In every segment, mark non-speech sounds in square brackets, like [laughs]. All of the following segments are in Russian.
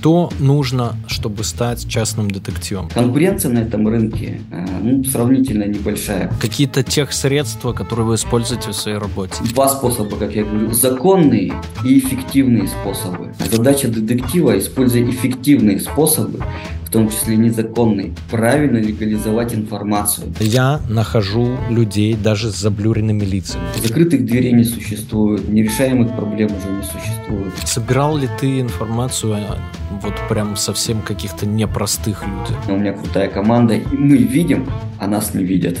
Что нужно, чтобы стать частным детективом? Конкуренция на этом рынке э, ну, сравнительно небольшая. Какие-то тех средства, которые вы используете в своей работе? Два способа, как я говорю. Законные и эффективные способы. Задача детектива, используя эффективные способы, в том числе незаконный, правильно легализовать информацию. Я нахожу людей даже с заблюренными лицами. Закрытых дверей не существует, нерешаемых проблем уже не существует. Собирал ли ты информацию вот прям совсем каких-то непростых людей? У меня крутая команда, и мы видим, а нас не видят.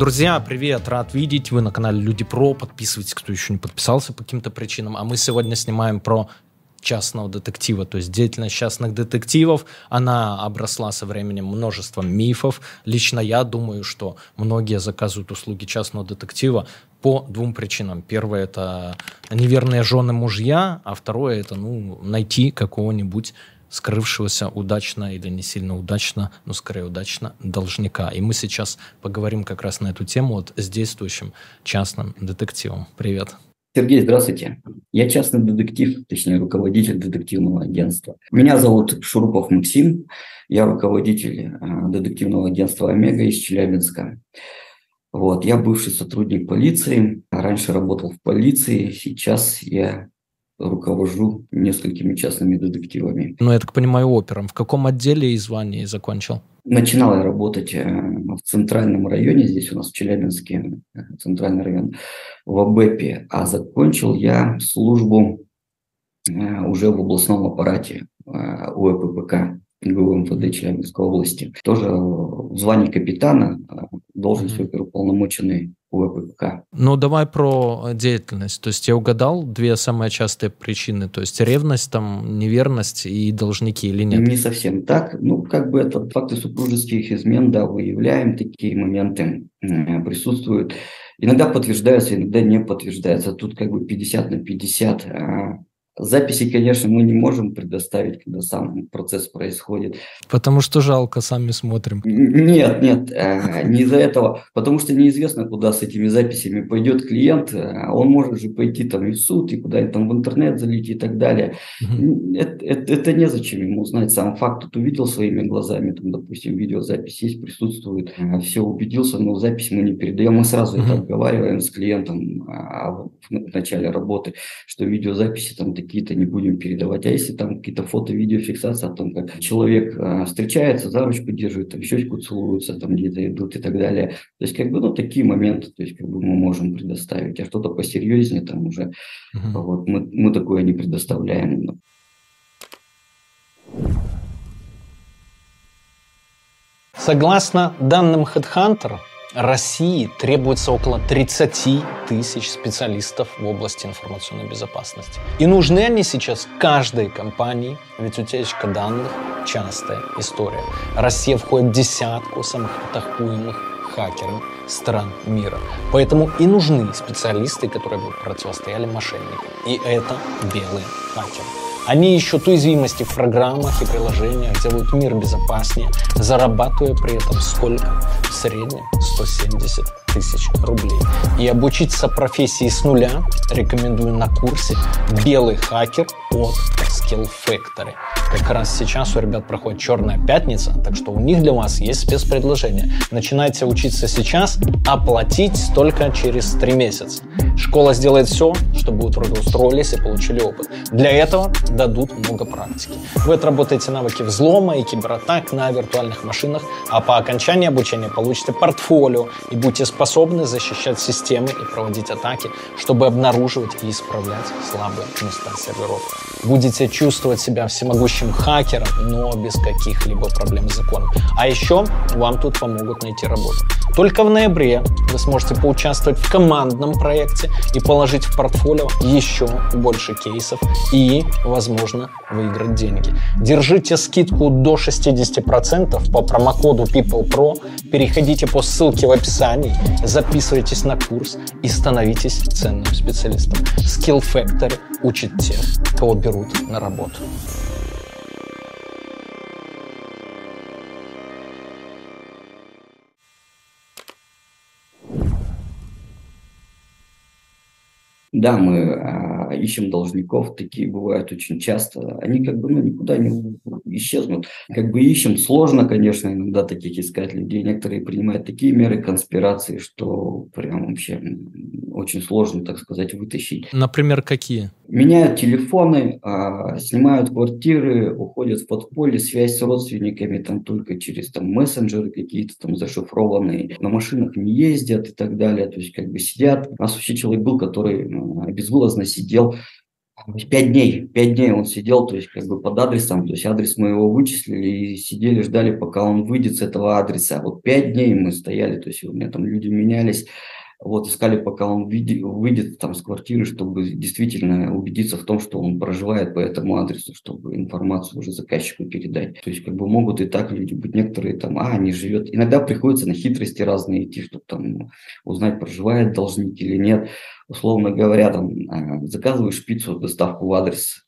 Друзья, привет, рад видеть. Вы на канале Люди Про. Подписывайтесь, кто еще не подписался по каким-то причинам. А мы сегодня снимаем про частного детектива, то есть деятельность частных детективов, она обросла со временем множеством мифов. Лично я думаю, что многие заказывают услуги частного детектива по двум причинам. Первое – это неверные жены мужья, а второе – это ну, найти какого-нибудь скрывшегося удачно или не сильно удачно, но скорее удачно, должника. И мы сейчас поговорим как раз на эту тему вот с действующим частным детективом. Привет. Сергей, здравствуйте. Я частный детектив, точнее, руководитель детективного агентства. Меня зовут Шурупов Максим. Я руководитель э, детективного агентства «Омега» из Челябинска. Вот, я бывший сотрудник полиции, раньше работал в полиции, сейчас я руковожу несколькими частными детективами. Ну, я так понимаю, опером. В каком отделе и звании закончил? Начинал я работать э, в центральном районе, здесь у нас в Челябинске, э, центральный район, в АБЭПе, а закончил я службу э, уже в областном аппарате УЭППК ГУ МВД Челябинской области. Тоже в звании капитана, должность оперуполномоченный ВПК. Ну, давай про деятельность. То есть я угадал две самые частые причины. То есть ревность, там, неверность и должники или нет? Не совсем так. Ну, как бы это факты супружеских измен, да, выявляем такие моменты, присутствуют. Иногда подтверждаются, иногда не подтверждаются. Тут как бы 50 на 50. Записи, конечно, мы не можем предоставить, когда сам процесс происходит. Потому что жалко, сами смотрим. Нет, нет, э, не из-за этого. Потому что неизвестно, куда с этими записями пойдет клиент. Э, он может же пойти там и в суд, и куда-нибудь там в интернет залить и так далее. Угу. Это, это, это незачем ему знать. Сам факт тут увидел своими глазами, там, допустим, видеозапись есть, присутствует, э, все убедился, но запись мы не передаем. Мы сразу угу. это обговариваем с клиентом а, в начале работы, что видеозаписи там такие какие-то не будем передавать. А если там какие-то фото-видеофиксации о том, как человек а, встречается, за ручку держит, там щечку целуются, там где-то идут и так далее. То есть, как бы, ну, такие моменты, то есть, как бы мы можем предоставить. А что-то посерьезнее там уже, uh-huh. вот, мы, мы такое не предоставляем. Согласно данным HeadHunter, России требуется около 30 тысяч специалистов в области информационной безопасности. И нужны они сейчас каждой компании, ведь утечка данных – частая история. Россия входит в десятку самых атакуемых хакерами стран мира. Поэтому и нужны специалисты, которые бы противостояли мошенникам. И это белые хакеры. Они ищут уязвимости в программах и приложениях, делают мир безопаснее, зарабатывая при этом сколько? В среднем 170 тысяч рублей. И обучиться профессии с нуля рекомендую на курсе «Белый хакер» от Skill Factory. Как раз сейчас у ребят проходит «Черная пятница», так что у них для вас есть спецпредложение. Начинайте учиться сейчас, а платить только через три месяца. Школа сделает все, чтобы вы трудоустроились и получили опыт. Для этого дадут много практики. Вы отработаете навыки взлома и кибератак на виртуальных машинах, а по окончании обучения получите портфолио и будете способны защищать системы и проводить атаки, чтобы обнаруживать и исправлять слабые места серверов. Будете чувствовать себя всемогущим хакером, но без каких-либо проблем с законом. А еще вам тут помогут найти работу. Только в ноябре вы сможете поучаствовать в командном проекте и положить в портфолио еще больше кейсов и, возможно, выиграть деньги. Держите скидку до 60% по промокоду PeoplePro, переходите по ссылке в описании, записывайтесь на курс и становитесь ценным специалистом. Skill Factory учит тех, кого берут на работу. Да, мы а, ищем должников, такие бывают очень часто. Они как бы ну, никуда не исчезнут. Как бы ищем, сложно, конечно, иногда таких искать людей. Некоторые принимают такие меры конспирации, что прям вообще очень сложно, так сказать, вытащить. Например, какие? Меняют телефоны, а, снимают квартиры, уходят в подполье, связь с родственниками там только через там мессенджеры какие-то там зашифрованные, на машинах не ездят и так далее. То есть как бы сидят. У нас вообще человек был, который безвылазно сидел Пять дней, пять дней он сидел, то есть как бы под адресом, то есть адрес мы его вычислили и сидели, ждали, пока он выйдет с этого адреса. Вот пять дней мы стояли, то есть у меня там люди менялись, вот искали, пока он выйдет там с квартиры, чтобы действительно убедиться в том, что он проживает по этому адресу, чтобы информацию уже заказчику передать. То есть как бы могут и так люди быть, некоторые там, а, не живет. Иногда приходится на хитрости разные идти, чтобы там узнать, проживает должник или нет условно говоря, там, а, заказываешь пиццу, доставку в адрес,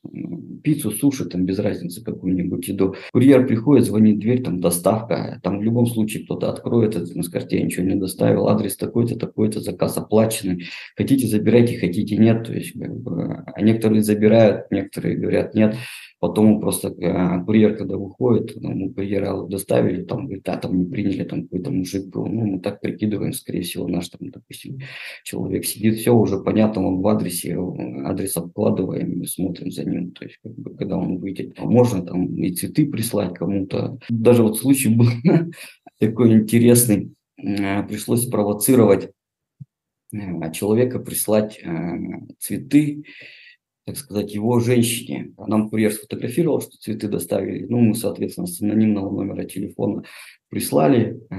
пиццу, суши, там, без разницы, какую-нибудь еду. Курьер приходит, звонит в дверь, там, доставка, там, в любом случае кто-то откроет на карте я ничего не доставил, адрес такой-то, такой-то, заказ оплаченный. Хотите, забирайте, хотите, нет. То есть, как бы, а некоторые забирают, некоторые говорят, нет. Потом просто э, курьер, когда выходит, ну, мы курьера доставили, там, говорит, а, там не приняли, там какой-то мужик был. Ну, мы так прикидываем, скорее всего, наш, там, допустим, человек сидит, все уже понятно, он в адресе, адрес обкладываем смотрим за ним, то есть, как бы, когда он выйдет. А можно там и цветы прислать кому-то. Даже вот случай был [laughs] такой интересный, э, пришлось провоцировать э, человека прислать цветы, так сказать, его женщине. Нам курьер сфотографировал, что цветы доставили. Ну, мы, соответственно, с анонимного номера телефона прислали э,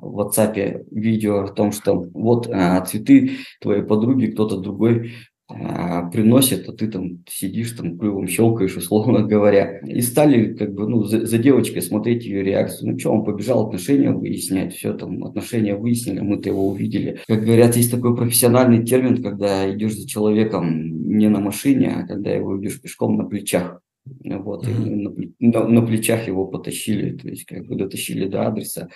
в WhatsApp видео о том, что вот э, цветы твоей подруги кто-то другой а, приносит, а ты там сидишь, там клювом щелкаешь, условно [laughs] говоря. И стали как бы, ну, за, за девочкой смотреть ее реакцию. Ну что, он побежал отношения выяснять, все там, отношения выяснили, мы-то его увидели. Как говорят, есть такой профессиональный термин, когда идешь за человеком не на машине, а когда его идешь пешком на плечах. Вот, mm-hmm. на, на, на плечах его потащили, то есть как бы дотащили до адреса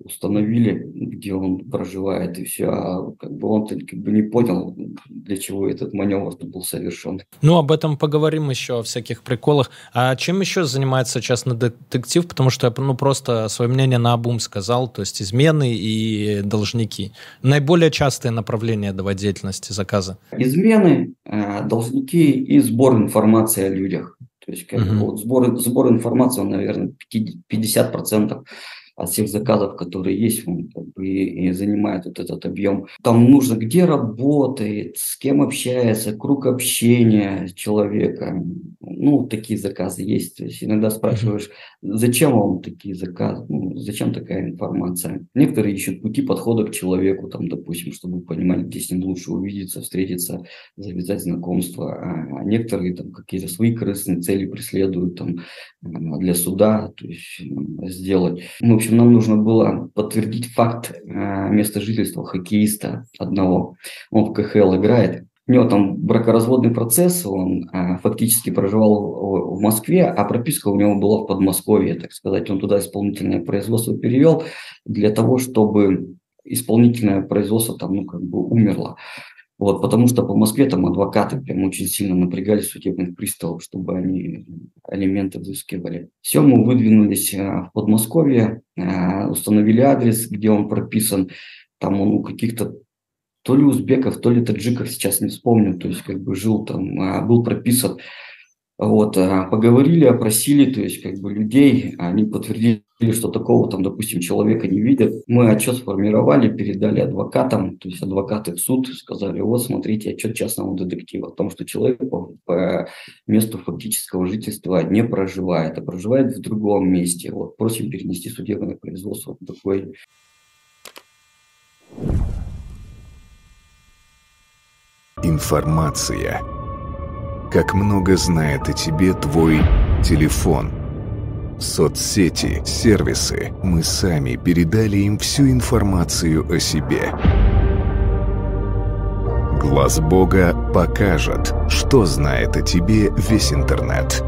установили, где он проживает, и все. А как бы он как бы не понял, для чего этот маневр был совершен. Ну, об этом поговорим еще, о всяких приколах. А чем еще занимается частный детектив? Потому что я ну, просто свое мнение на обум сказал, то есть измены и должники. Наиболее частые направления давай деятельности заказа. Измены, э, должники и сбор информации о людях. То есть как uh-huh. вот сбор, сбор информации, он, наверное, 50% от всех заказов, которые есть, он как бы и, и занимает вот этот объем. Там нужно, где работает, с кем общается, круг общения человека. Ну, такие заказы есть. То есть иногда спрашиваешь, зачем вам такие заказы, ну, зачем такая информация. Некоторые ищут пути подхода к человеку, там, допустим, чтобы понимать, где с ним лучше увидеться, встретиться, завязать знакомство. А, а некоторые там какие-то свои корыстные цели преследуют там для суда, то есть сделать. Ну, в общем, общем, нам нужно было подтвердить факт э, места жительства хоккеиста одного. Он в КХЛ играет. У него там бракоразводный процесс, он э, фактически проживал в, Москве, а прописка у него была в Подмосковье, так сказать. Он туда исполнительное производство перевел для того, чтобы исполнительное производство там, ну, как бы умерло. Вот, потому что по Москве там адвокаты прям очень сильно напрягали судебных приставов, чтобы они алименты взыскивали. Все, мы выдвинулись э, в Подмосковье, э, установили адрес, где он прописан. Там он у каких-то то ли узбеков, то ли таджиков, сейчас не вспомню, то есть как бы жил там, э, был прописан вот, а, поговорили, опросили, то есть как бы людей, они подтвердили, что такого там, допустим, человека не видят. Мы отчет сформировали, передали адвокатам, то есть адвокаты в суд сказали, вот смотрите, отчет частного детектива о том, что человек по, по месту фактического жительства не проживает, а проживает в другом месте. Вот, просим перенести судебное производство в такой Информация как много знает о тебе твой телефон. Соцсети, сервисы. Мы сами передали им всю информацию о себе. Глаз Бога покажет, что знает о тебе весь интернет.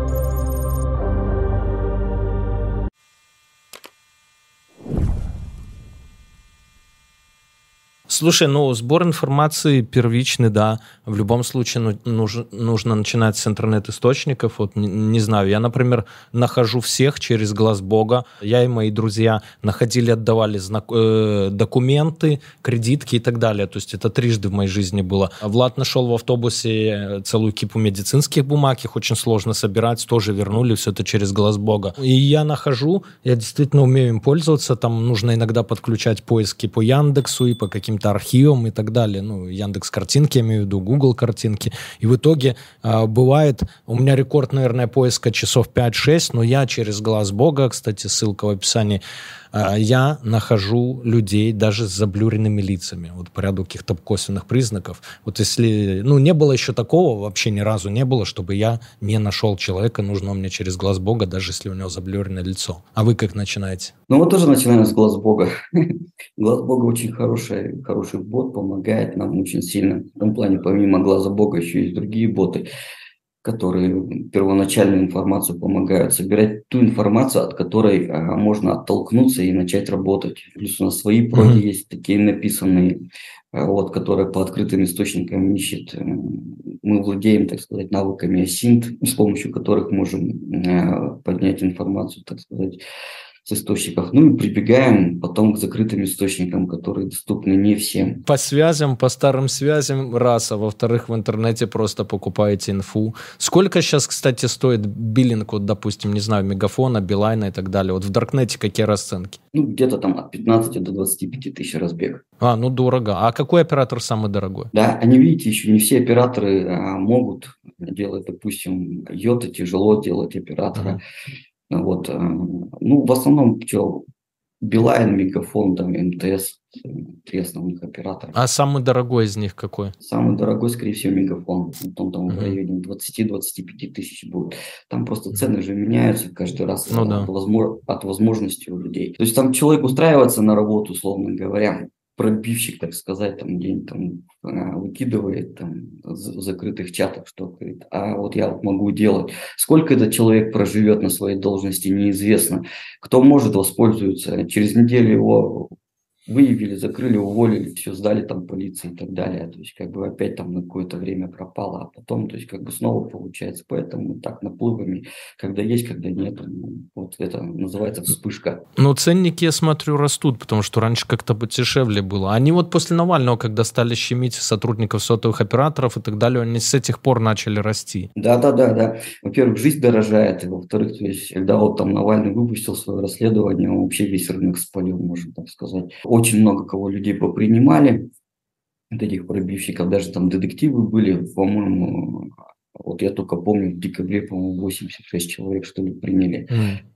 Слушай, ну, сбор информации первичный, да. В любом случае ну, нужно, нужно начинать с интернет-источников. Вот, не, не знаю, я, например, нахожу всех через глаз Бога. Я и мои друзья находили, отдавали знак, э, документы, кредитки и так далее. То есть это трижды в моей жизни было. Влад нашел в автобусе целую кипу медицинских бумаг, их очень сложно собирать, тоже вернули все это через глаз Бога. И я нахожу, я действительно умею им пользоваться, там нужно иногда подключать поиски по Яндексу и по каким-то архивам и так далее. Ну, Яндекс картинки, я имею в виду, Google картинки. И в итоге э, бывает, у меня рекорд, наверное, поиска часов 5-6, но я через глаз Бога, кстати, ссылка в описании, я нахожу людей даже с заблюренными лицами, вот по ряду каких-то косвенных признаков. Вот если, ну, не было еще такого, вообще ни разу не было, чтобы я не нашел человека, нужного мне через глаз Бога, даже если у него заблюренное лицо. А вы как начинаете? Ну, мы тоже начинаем с глаз Бога. [laughs] глаз Бога очень хороший, хороший бот, помогает нам очень сильно. В том плане, помимо глаза Бога, еще есть другие боты которые первоначальную информацию помогают собирать ту информацию, от которой а, можно оттолкнуться и начать работать. Плюс у нас свои проги mm-hmm. есть такие написанные, а, вот, которые по открытым источникам ищет. Мы владеем, так сказать, навыками синт, с помощью которых можем а, поднять информацию, так сказать, с источников. Ну и прибегаем потом к закрытым источникам, которые доступны не всем. По связям, по старым связям, раз, а во-вторых, в интернете просто покупаете инфу. Сколько сейчас, кстати, стоит биллинг, вот, допустим, не знаю, Мегафона, Билайна и так далее? Вот в Даркнете какие расценки? Ну, где-то там от 15 до 25 тысяч разбег. А, ну дорого. А какой оператор самый дорогой? Да, они, видите, еще не все операторы а, могут делать, допустим, йота тяжело делать оператора. Uh-huh. Вот, э, ну, в основном что, Билайн, Мегафон, там, МТС, три основных оператора. А самый дорогой из них какой? Самый дорогой, скорее всего, Мегафон. Он там uh-huh. в районе 20-25 тысяч будет. Там просто цены же меняются каждый раз ну, от, да. возможно, от возможности у людей. То есть там человек устраивается на работу, условно говоря, пробивщик, так сказать, там где-нибудь там а, выкидывает там в закрытых чатах, что говорит, а вот я вот могу делать. Сколько этот человек проживет на своей должности, неизвестно. Кто может воспользуется, через неделю его выявили, закрыли, уволили, все сдали там полиции и так далее. То есть как бы опять там на какое-то время пропало, а потом, то есть как бы снова получается. Поэтому так наплывами, когда есть, когда нет, ну, вот это называется вспышка. Ну ценники, я смотрю, растут, потому что раньше как-то подешевле было. Они вот после Навального, когда стали щемить сотрудников сотовых операторов и так далее, они с этих пор начали расти. Да, да, да, да. Во-первых, жизнь дорожает, и во-вторых, то есть, когда вот там Навальный выпустил свое расследование, он вообще весь рынок спалил, можно так сказать очень много кого людей попринимали, вот этих пробивщиков, даже там детективы были, по-моему, вот я только помню, в декабре, по-моему, 86 человек, что ли, приняли. Mm.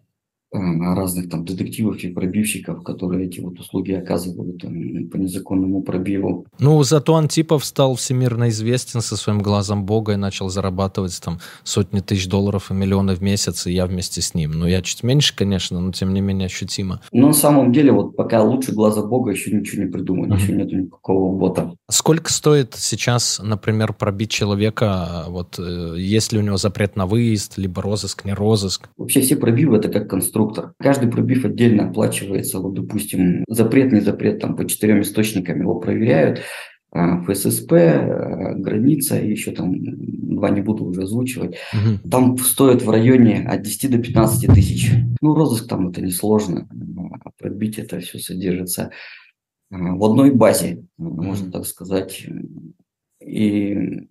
Э, разных там детективов и пробивщиков, которые эти вот услуги оказывают там, по незаконному пробиву. Ну, зато Антипов стал всемирно известен со своим глазом Бога и начал зарабатывать там сотни тысяч долларов и миллионы в месяц, и я вместе с ним. Ну, я чуть меньше, конечно, но тем не менее ощутимо. Но на самом деле вот пока лучше глаза Бога еще ничего не придумали, mm-hmm. еще нет никакого бота. Сколько стоит сейчас, например, пробить человека, вот э, есть ли у него запрет на выезд, либо розыск, не розыск? Вообще все пробивы это как конструкция конструктор. Каждый пробив отдельно оплачивается. Вот, допустим, запрет, не запрет, там по четырем источникам его проверяют. А, ФССП, а, граница, и еще там два не буду уже озвучивать. Угу. Там стоит в районе от 10 до 15 тысяч. Ну, розыск там это несложно. А пробить это все содержится в одной базе, можно так сказать. И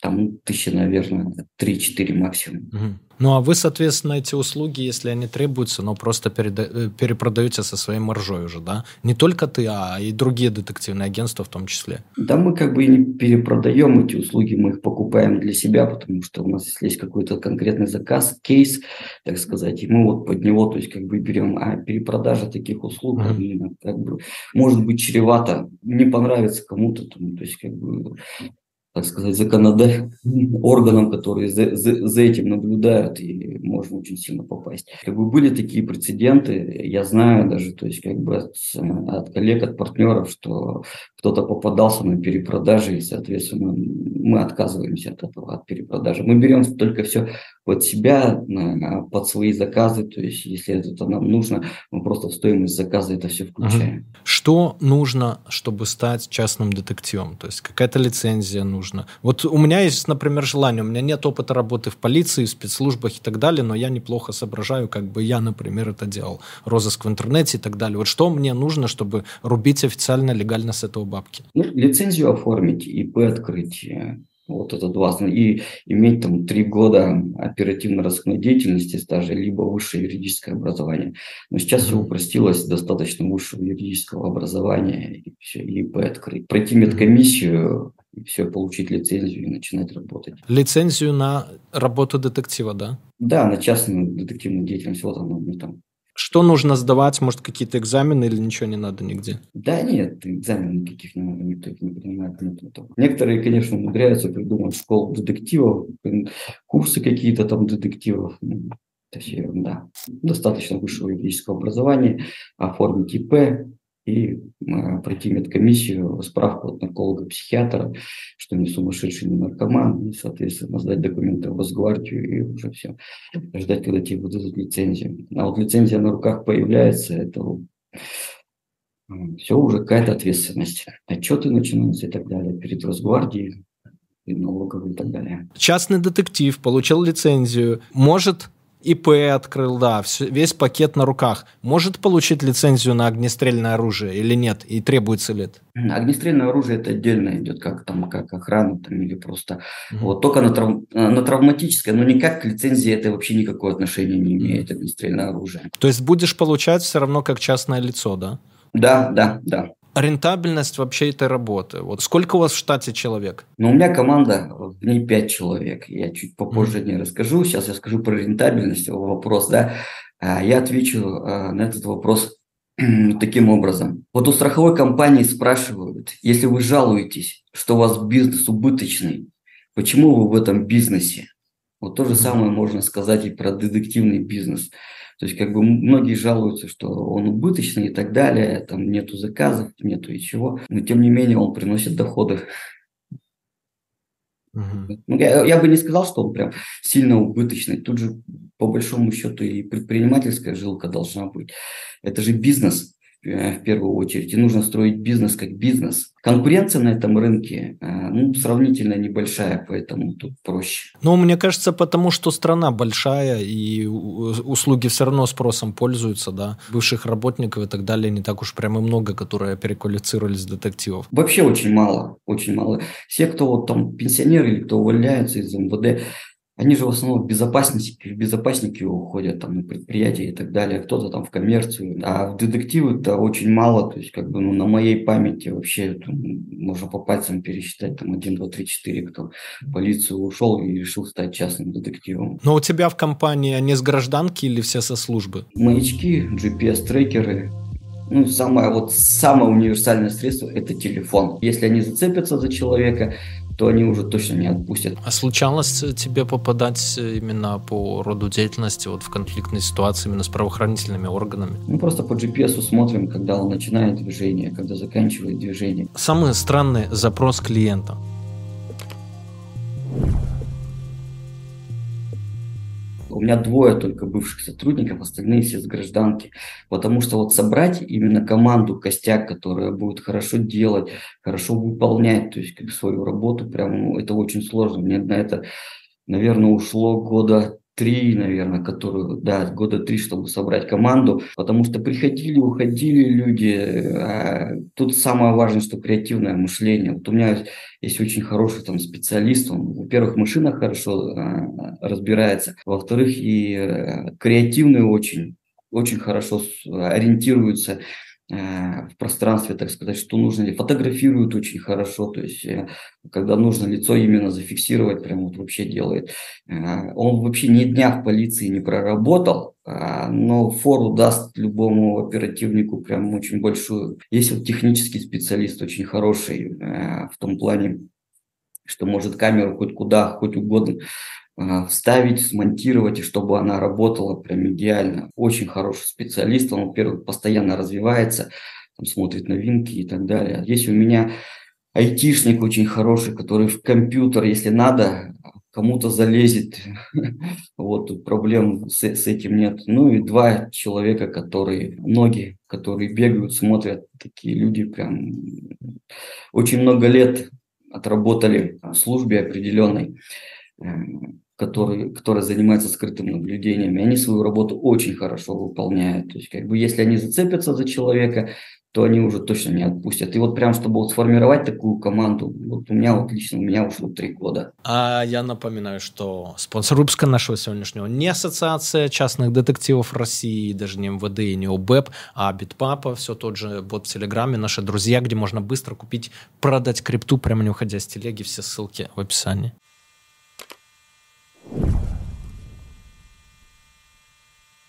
там тысячи, наверное, 3-4 максимум. Угу. Ну, а вы, соответственно, эти услуги, если они требуются, но просто переда- э, перепродаете со своей маржой уже, да? Не только ты, а и другие детективные агентства в том числе. Да, мы как бы и не перепродаем эти услуги, мы их покупаем для себя, потому что у нас, если есть какой-то конкретный заказ, кейс, так сказать, и мы вот под него, то есть как бы берем, а перепродажа таких услуг, mm-hmm. как бы, может быть чревато, не понравится кому-то, то есть как бы так сказать, законодательным органам, которые за, за, за этим наблюдают, и можно очень сильно попасть. Как бы были такие прецеденты, я знаю даже, то есть как бы от, от коллег, от партнеров, что кто-то попадался на перепродаже, и, соответственно, мы отказываемся от этого, от перепродажи. Мы берем только все под себя, под свои заказы. То есть, если это нам нужно, мы просто в стоимость заказа это все включаем. Угу. Что нужно, чтобы стать частным детективом? То есть, какая-то лицензия нужна? Вот у меня есть, например, желание. У меня нет опыта работы в полиции, в спецслужбах и так далее, но я неплохо соображаю, как бы я, например, это делал. Розыск в интернете и так далее. Вот что мне нужно, чтобы рубить официально, легально с этого бабки? Ну, лицензию оформить, ИП открыть, вот это два. И иметь там три года оперативно-розыскной деятельности стажа, либо высшее юридическое образование. Но сейчас все упростилось, достаточно высшего юридического образования, и все, ИП открыть. Пройти медкомиссию, и все, получить лицензию и начинать работать. Лицензию на работу детектива, да? Да, на частную детективную деятельность. Вот оно, ну, там что нужно сдавать? Может, какие-то экзамены или ничего не надо нигде? Да нет, экзаменов никаких не надо, никто их не принимает. Нет, Некоторые, конечно, умудряются придумать школу детективов, курсы какие-то там детективов. Это все ерунда. Достаточно высшего юридического образования, оформить ИП, и пройти медкомиссию, справку от нарколога-психиатра, что не сумасшедший, не наркоман, и, соответственно, сдать документы в Росгвардию и уже все. Ждать, когда тебе выдадут лицензию. А вот лицензия на руках появляется, это все уже какая-то ответственность. Отчеты начинаются и так далее перед Росгвардией, и налоговой и так далее. Частный детектив получил лицензию, может ИП открыл, да, все, весь пакет на руках. Может получить лицензию на огнестрельное оружие или нет? И требуется ли это? Огнестрельное оружие это отдельно идет, как там, как охрана там, или просто угу. вот только на, трав... на травматическое, но никак к лицензии это вообще никакого отношения не имеет огнестрельное оружие. То есть будешь получать все равно как частное лицо, да? Да, да, да рентабельность вообще этой работы? Вот сколько у вас в штате человек? Ну, у меня команда, в ней 5 человек. Я чуть попозже mm-hmm. не расскажу. Сейчас я скажу про рентабельность, вопрос, да. А, я отвечу а, на этот вопрос таким образом. Вот у страховой компании спрашивают, если вы жалуетесь, что у вас бизнес убыточный, почему вы в этом бизнесе? Вот то же самое можно сказать и про детективный бизнес. То есть как бы многие жалуются, что он убыточный и так далее, там нету заказов, нету и чего, но тем не менее он приносит доходы. Uh-huh. Я, я бы не сказал, что он прям сильно убыточный. Тут же по большому счету и предпринимательская жилка должна быть. Это же бизнес. Э, в первую очередь. И нужно строить бизнес как бизнес. Конкуренция на этом рынке э, ну, сравнительно небольшая, поэтому тут проще. Ну, мне кажется, потому что страна большая, и услуги все равно спросом пользуются, да. Бывших работников и так далее не так уж прямо много, которые переквалифицировались в детективов. Вообще очень мало, очень мало. Все, кто вот там пенсионеры или кто увольняются из МВД, они же в основном в безопасники, в безопасники уходят, там, на предприятия и так далее, кто-то там в коммерцию, а в детективы-то очень мало, то есть, как бы, ну, на моей памяти вообще там, можно по пальцам пересчитать, там, один, два, три, четыре, кто в полицию ушел и решил стать частным детективом. Но у тебя в компании они с гражданки или все со службы? Маячки, GPS-трекеры, ну, самое, вот, самое универсальное средство – это телефон. Если они зацепятся за человека, то они уже точно не отпустят. А случалось тебе попадать именно по роду деятельности вот в конфликтной ситуации именно с правоохранительными органами? Мы просто по GPS смотрим, когда он начинает движение, когда заканчивает движение. Самый странный запрос клиента – У меня двое только бывших сотрудников, остальные все с гражданки. Потому что вот собрать именно команду, костяк, которая будет хорошо делать, хорошо выполнять, то есть как свою работу, прям ну, это очень сложно. Мне на это, наверное, ушло года три, наверное, которую, да, года три, чтобы собрать команду, потому что приходили, уходили люди. А тут самое важное, что креативное мышление. Вот у меня есть очень хороший там специалист, он, во-первых, в машинах хорошо а, разбирается, во-вторых, и а, креативный очень, очень хорошо ориентируется в пространстве, так сказать, что нужно, фотографирует очень хорошо, то есть э, когда нужно лицо именно зафиксировать, прям вот вообще делает. Э, он вообще ни дня в полиции не проработал, но фору даст любому оперативнику прям очень большую. Есть вот технический специалист очень хороший в том плане, что может камеру хоть куда, хоть угодно вставить, смонтировать, и чтобы она работала прям идеально. Очень хороший специалист, он, во-первых, постоянно развивается, там, смотрит новинки и так далее. Есть у меня айтишник очень хороший, который в компьютер, если надо, кому-то залезет. [laughs] вот тут проблем с, с этим нет. Ну и два человека, которые, ноги, которые бегают, смотрят, такие люди прям очень много лет отработали в службе определенной, который, которая занимается скрытым наблюдением, и они свою работу очень хорошо выполняют. То есть, как бы, если они зацепятся за человека, то они уже точно не отпустят. И вот прям, чтобы вот сформировать такую команду, вот у меня вот лично, у меня ушло три года. А я напоминаю, что спонсор выпуска нашего сегодняшнего не Ассоциация частных детективов России, даже не МВД и не ОБЭП, а Битпапа, все тот же бот в Телеграме, наши друзья, где можно быстро купить, продать крипту, прямо не уходя с телеги, все ссылки в описании.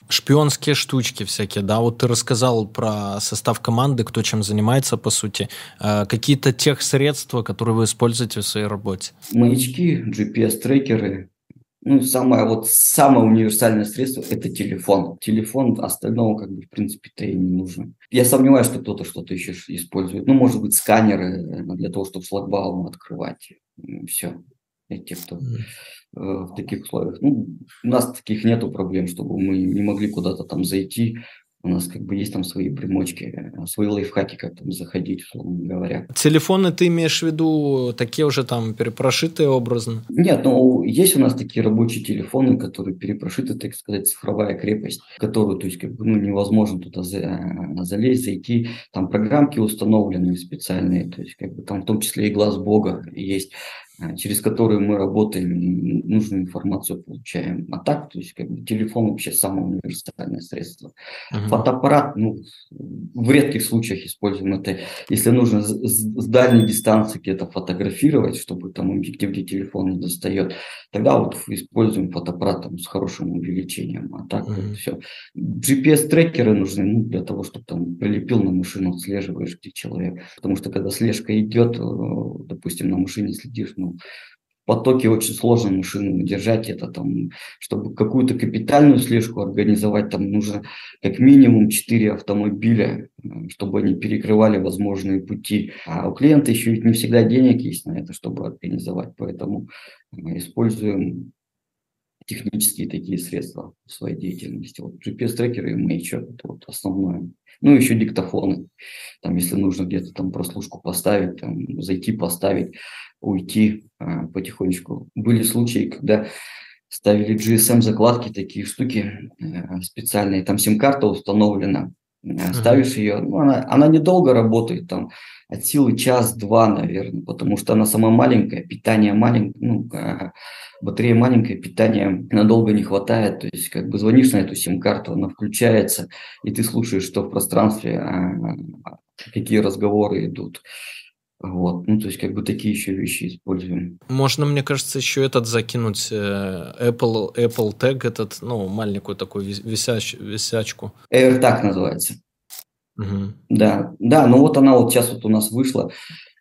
Шпионские штучки всякие, да, вот ты рассказал про состав команды, кто чем занимается, по сути. Э, какие-то тех средства, которые вы используете в своей работе? Маячки, GPS-трекеры, ну, самое, вот, самое универсальное средство – это телефон. Телефон, остального, как бы, в принципе-то и не нужно. Я сомневаюсь, что кто-то что-то еще использует. Ну, может быть, сканеры э, для того, чтобы шлагбаум открывать. Все. Это те, кто Э, в таких условиях. Ну, у нас таких нету проблем, чтобы мы не могли куда-то там зайти. У нас как бы есть там свои примочки, э, свои лайфхаки, как там заходить, условно говоря. Телефоны ты имеешь в виду такие уже там перепрошитые образно? Нет, ну есть у нас такие рабочие телефоны, которые перепрошиты, так сказать, цифровая крепость, которую, то есть, как бы, ну, невозможно туда за, э, залезть, зайти. Там программки установлены специальные, то есть, как бы там в том числе и глаз Бога есть через которые мы работаем, нужную информацию получаем. А так, то есть как бы телефон вообще самое универсальное средство. Uh-huh. Фотоаппарат, ну, в редких случаях используем это, если нужно с, с дальней дистанции где-то фотографировать, чтобы там объектив, где телефон не достает, тогда вот используем фотоаппарат там, с хорошим увеличением. А так uh-huh. вот все. GPS-трекеры нужны ну, для того, чтобы там прилепил на машину, отслеживаешь, где человек. Потому что когда слежка идет, э, допустим, на машине следишь, ну, в потоке очень сложно машину удержать это там, чтобы какую-то капитальную слежку организовать, там нужно как минимум 4 автомобиля, э, чтобы они перекрывали возможные пути. А у клиента еще не всегда денег есть на это, чтобы организовать, поэтому используем технические такие средства в своей деятельности. Вот GPS-трекеры и мейчер – это вот основное. Ну, еще диктофоны. Там, если нужно где-то там прослушку поставить, там, зайти поставить, уйти а, потихонечку. Были случаи, когда ставили GSM-закладки, такие штуки э, специальные, там сим-карта установлена, ставишь ее, ну, она, она недолго работает, там, от силы час-два, наверное, потому что она сама маленькая, питание маленькое, ну, а, батарея маленькая, питания надолго не хватает, то есть как бы звонишь на эту сим-карту, она включается, и ты слушаешь, что в пространстве, а, какие разговоры идут. Вот, ну, то есть, как бы такие еще вещи используем. Можно, мне кажется, еще этот закинуть, э, Apple, Apple Tag, этот, ну, маленькую такую висяч, висячку. AirTag называется. Угу. Да, да, ну вот она вот сейчас вот у нас вышла,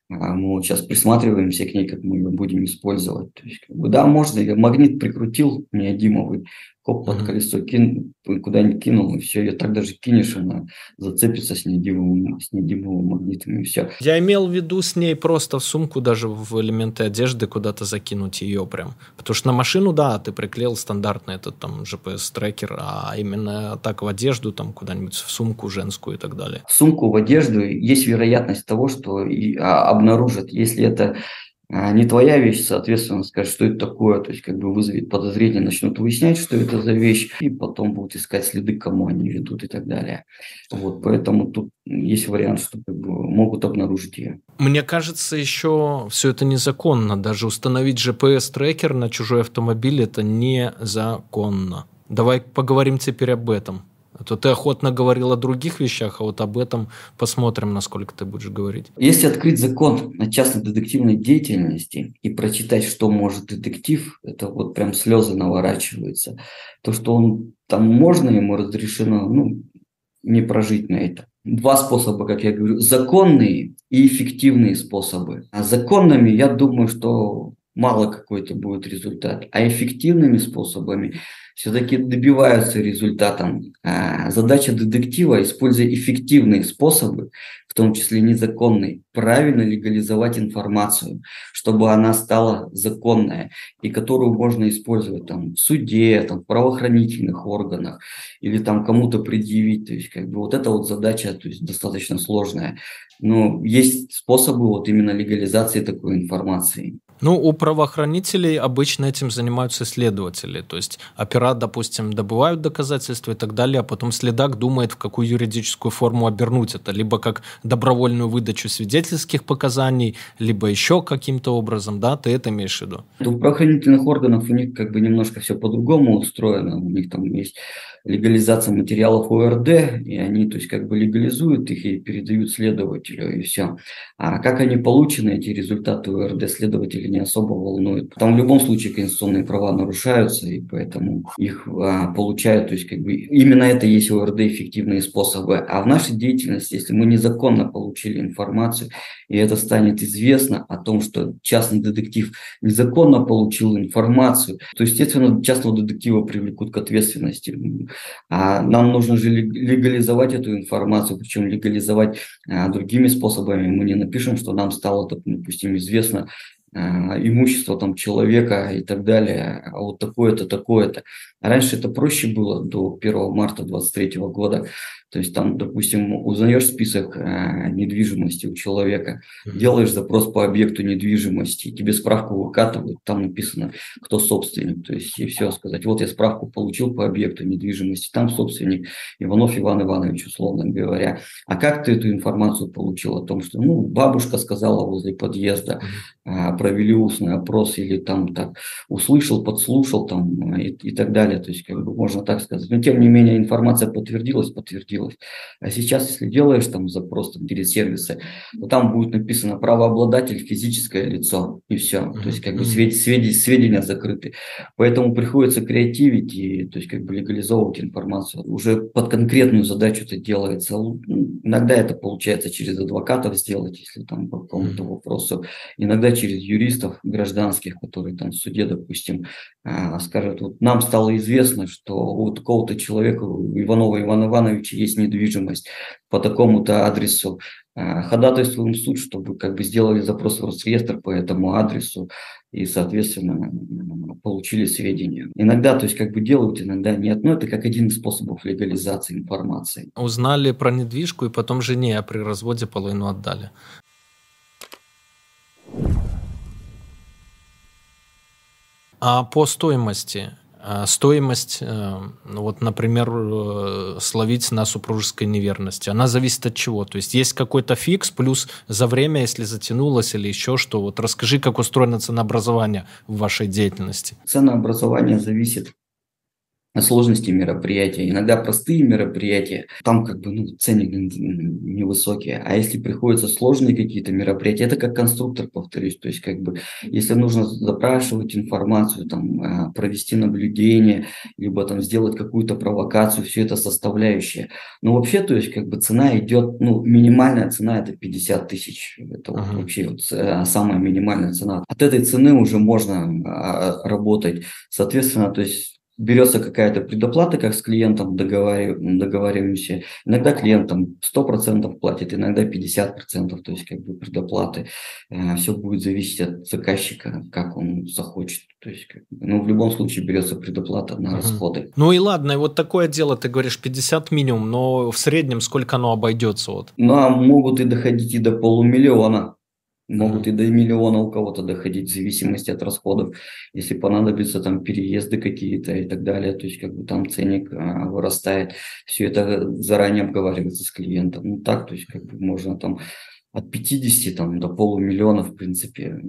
а мы вот сейчас присматриваемся к ней, как мы ее будем использовать. То есть, как бы, да, можно, я магнит прикрутил неодимовый, хоп, под колесо кин, куда-нибудь кинул, и все, ее так даже кинешь, она зацепится с неодимовым, с неодимовым магнитом, и все. Я имел в виду с ней просто в сумку, даже в элементы одежды куда-то закинуть ее прям. Потому что на машину, да, ты приклеил стандартный этот там GPS-трекер, а именно так в одежду, там куда-нибудь в сумку женскую и так далее. В сумку, в одежду есть вероятность того, что и, а, обнаружат, если это не твоя вещь, соответственно, скажешь, что это такое, то есть как бы вызовет подозрение, начнут выяснять, что это за вещь, и потом будут искать следы, кому они ведут и так далее. Вот, поэтому тут есть вариант, что как бы, могут обнаружить ее. Мне кажется, еще все это незаконно. Даже установить GPS-трекер на чужой автомобиль – это незаконно. Давай поговорим теперь об этом. То ты охотно говорил о других вещах, а вот об этом посмотрим, насколько ты будешь говорить. Если открыть закон о частной детективной деятельности и прочитать, что может детектив, это вот прям слезы наворачиваются. То, что он там можно, ему разрешено, ну, не прожить на это. Два способа, как я говорю, законные и эффективные способы. А законными, я думаю, что мало какой-то будет результат. А эффективными способами все-таки добиваются результатом. А задача детектива, используя эффективные способы, в том числе незаконные, правильно легализовать информацию, чтобы она стала законная и которую можно использовать там, в суде, там, в правоохранительных органах или там кому-то предъявить. То есть как бы вот эта вот задача то есть, достаточно сложная. Но есть способы вот именно легализации такой информации. Ну, у правоохранителей обычно этим занимаются следователи. То есть опера, допустим, добывают доказательства и так далее, а потом следак думает, в какую юридическую форму обернуть это. Либо как добровольную выдачу свидетельских показаний, либо еще каким-то образом, да? Ты это имеешь в виду? У правоохранительных органов у них как бы немножко все по-другому устроено. У них там есть легализация материалов ОРД, и они, то есть, как бы легализуют их и передают следователю, и все. А как они получены, эти результаты ОРД, следователи не особо волнуют. Там в любом случае конституционные права нарушаются, и поэтому их а, получают, то есть, как бы, именно это есть ОРД эффективные способы. А в нашей деятельности, если мы незаконно получили информацию, и это станет известно о том, что частный детектив незаконно получил информацию, то, естественно, частного детектива привлекут к ответственности. А нам нужно же легализовать эту информацию, причем легализовать а, другими способами. Мы не напишем, что нам стало, допустим, известно а, имущество там человека и так далее, а вот такое-то, такое-то. Раньше это проще было до 1 марта 2023 года. То есть там, допустим, узнаешь список э, недвижимости у человека, mm-hmm. делаешь запрос по объекту недвижимости, тебе справку выкатывают, там написано, кто собственник. То есть и все сказать, вот я справку получил по объекту недвижимости, там собственник Иванов Иван Иванович, условно говоря. А как ты эту информацию получил о том, что ну, бабушка сказала возле подъезда, mm-hmm. провели устный опрос или там так услышал, подслушал там и, и так далее. То есть как бы можно так сказать. Но тем не менее информация подтвердилась, подтвердилась. А сейчас, если делаешь там запрос там, через сервисы, то там будет написано правообладатель физическое лицо, и все. Mm-hmm. То есть как бы свед, свед, сведения закрыты. Поэтому приходится креативить и то есть как бы легализовывать информацию. Уже под конкретную задачу это делается. Ну, иногда это получается через адвокатов сделать, если там по какому-то вопросу. Иногда через юристов гражданских, которые там в суде, допустим, а, скажут, вот нам стало известно, что у такого-то человека, у Иванова Ивана Ивановича есть недвижимость по такому-то адресу. А, ходатайствуем в суд, чтобы как бы сделали запрос в Росреестр по этому адресу и, соответственно, получили сведения. Иногда, то есть, как бы делают, иногда нет. Но это как один из способов легализации информации. Узнали про недвижку и потом жене, а при разводе половину отдали. А по стоимости? А стоимость, э, ну вот, например, э, словить на супружеской неверности, она зависит от чего? То есть есть какой-то фикс, плюс за время, если затянулось или еще что. Вот расскажи, как устроено ценообразование в вашей деятельности. Ценообразование зависит сложности мероприятия. Иногда простые мероприятия, там как бы ну, ценник невысокие. А если приходятся сложные какие-то мероприятия, это как конструктор, повторюсь. То есть как бы если нужно запрашивать информацию, там, а, провести наблюдение, либо там сделать какую-то провокацию, все это составляющее. Но вообще, то есть как бы цена идет, ну, минимальная цена это 50 тысяч. Это ага. вот вообще вот э, самая минимальная цена. От этой цены уже можно а, работать. Соответственно, то есть берется какая-то предоплата, как с клиентом договариваем, договариваемся. Иногда клиент там 100% платит, иногда 50%, то есть как бы предоплаты. Э, Все будет зависеть от заказчика, как он захочет. То есть, как, ну, в любом случае берется предоплата на uh-huh. расходы. Ну и ладно, и вот такое дело, ты говоришь 50 минимум, но в среднем сколько оно обойдется? Вот? Ну, а могут и доходить и до полумиллиона. Могут и до миллиона у кого-то доходить в зависимости от расходов, если понадобятся там переезды какие-то и так далее, то есть как бы там ценник а, вырастает, все это заранее обговаривается с клиентом. Ну так, то есть как бы можно там от 50 там, до полумиллиона, в принципе,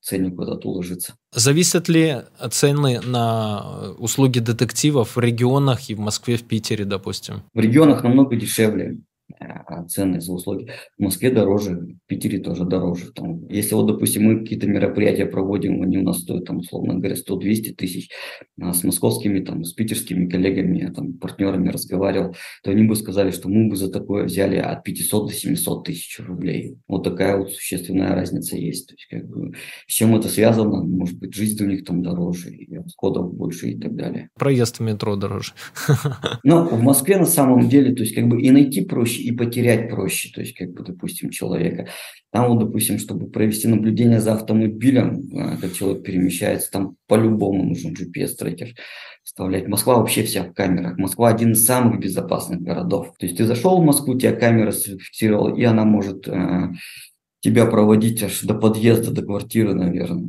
ценник этот уложится. Зависят ли цены на услуги детективов в регионах и в Москве, в Питере, допустим? В регионах намного дешевле. А, цены за услуги. В Москве дороже, в Питере тоже дороже. Там, если вот, допустим, мы какие-то мероприятия проводим, они у нас стоят, там, условно говоря, 100-200 тысяч, а с московскими, там, с питерскими коллегами, там, партнерами разговаривал, то они бы сказали, что мы бы за такое взяли от 500 до 700 тысяч рублей. Вот такая вот существенная разница есть. То есть, как бы, с чем это связано? Может быть, жизнь у них там дороже, и расходов больше и так далее. Проезд в метро дороже. [laughs] Но в Москве на самом деле, то есть, как бы и найти проще, и потерять проще. То есть, как бы, допустим, человека. Там вот, допустим, чтобы провести наблюдение за автомобилем, а, как человек перемещается, там по-любому нужен GPS-трекер вставлять. Москва вообще вся в камерах. Москва один из самых безопасных городов. То есть ты зашел в Москву, тебя камера зафиксировала, и она может э, тебя проводить аж до подъезда, до квартиры, наверное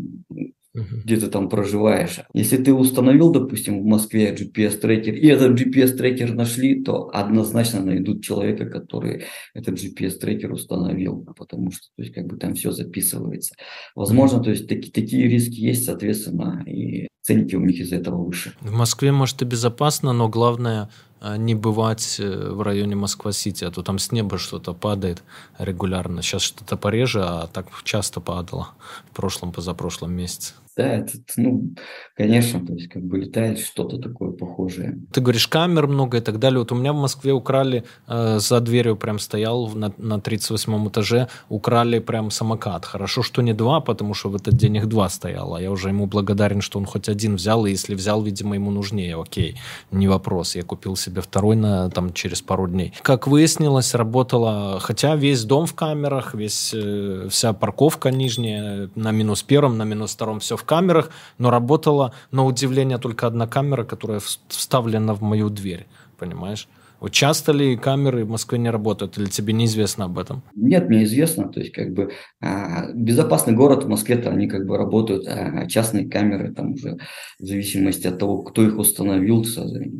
где ты там проживаешь. Если ты установил, допустим, в Москве GPS-трекер, и этот GPS-трекер нашли, то однозначно найдут человека, который этот GPS-трекер установил, потому что то есть, как бы там все записывается. Возможно, то есть таки, такие риски есть, соответственно, и ценники у них из-за этого выше. В Москве, может, и безопасно, но главное не бывать э, в районе Москва-Сити, а то там с неба что-то падает регулярно. Сейчас что-то пореже, а так часто падало в прошлом, позапрошлом месяце. Да, это, ну, конечно, то есть как бы летает что-то такое похожее. Ты говоришь, камер много и так далее. Вот у меня в Москве украли, э, за дверью прям стоял на, на 38 этаже, украли прям самокат. Хорошо, что не два, потому что в этот день их два стояло. Я уже ему благодарен, что он хоть один взял, и если взял, видимо, ему нужнее. Окей, не вопрос. Я купил себе второй на, там, через пару дней. Как выяснилось, работала, хотя весь дом в камерах, весь, э, вся парковка нижняя на минус первом, на минус втором все в камерах, но работала, на удивление, только одна камера, которая вставлена в мою дверь, понимаешь? Вот часто ли камеры в Москве не работают, или тебе неизвестно об этом? Нет, мне известно. То есть, как бы а, безопасный город в Москве-то они как бы работают, а частные камеры там уже в зависимости от того, кто их установил,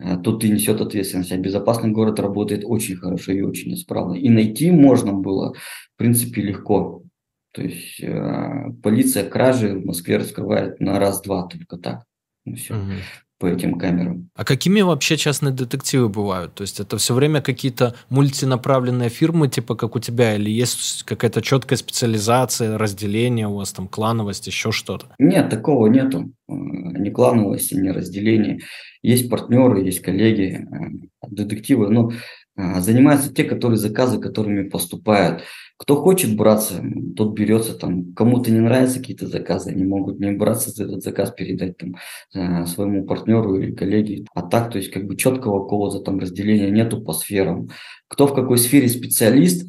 а тот и несет ответственность. А безопасный город работает очень хорошо и очень исправно. И найти можно было, в принципе, легко. То есть э, полиция кражи в Москве раскрывает на раз-два только так. Ну, все. Угу. По этим камерам. А какими вообще частные детективы бывают? То есть это все время какие-то мультинаправленные фирмы, типа как у тебя, или есть какая-то четкая специализация, разделение у вас там, клановость, еще что-то? Нет, такого нету. Э, ни клановости, ни разделения. Есть партнеры, есть коллеги, э, детективы. Но а, занимаются те, которые заказы, которыми поступают. Кто хочет браться, тот берется там. Кому-то не нравятся какие-то заказы, они могут не браться за этот заказ, передать там а, своему партнеру или коллеге. А так, то есть как бы четкого какого-то там разделения нету по сферам. Кто в какой сфере специалист,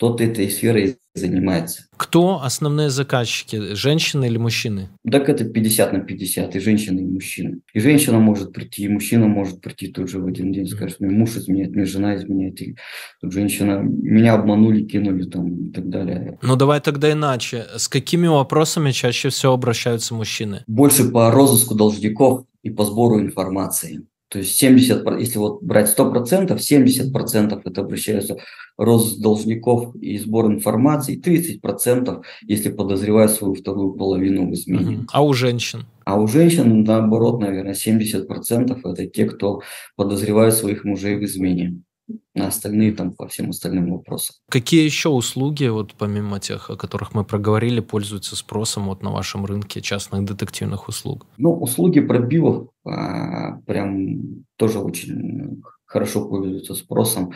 тот этой сферой занимается. Кто основные заказчики, женщины или мужчины? Так это 50 на 50, и женщины, и мужчины. И женщина может прийти, и мужчина может прийти тут же в один день, скажет, мне муж изменяет, мне жена изменяет, и тут женщина, меня обманули, кинули там и так далее. Ну давай тогда иначе. С какими вопросами чаще всего обращаются мужчины? Больше по розыску должников и по сбору информации. То есть 70, если вот брать 100%, 70% это обращаются рост должников и сбор информации, 30%, если подозревают свою вторую половину в измене. А у женщин? А у женщин, наоборот, наверное, 70% это те, кто подозревают своих мужей в измене на остальные там по всем остальным вопросам. Какие еще услуги, вот помимо тех, о которых мы проговорили, пользуются спросом вот на вашем рынке частных детективных услуг? Ну, услуги пробивов а, прям тоже очень хорошо пользуются спросом.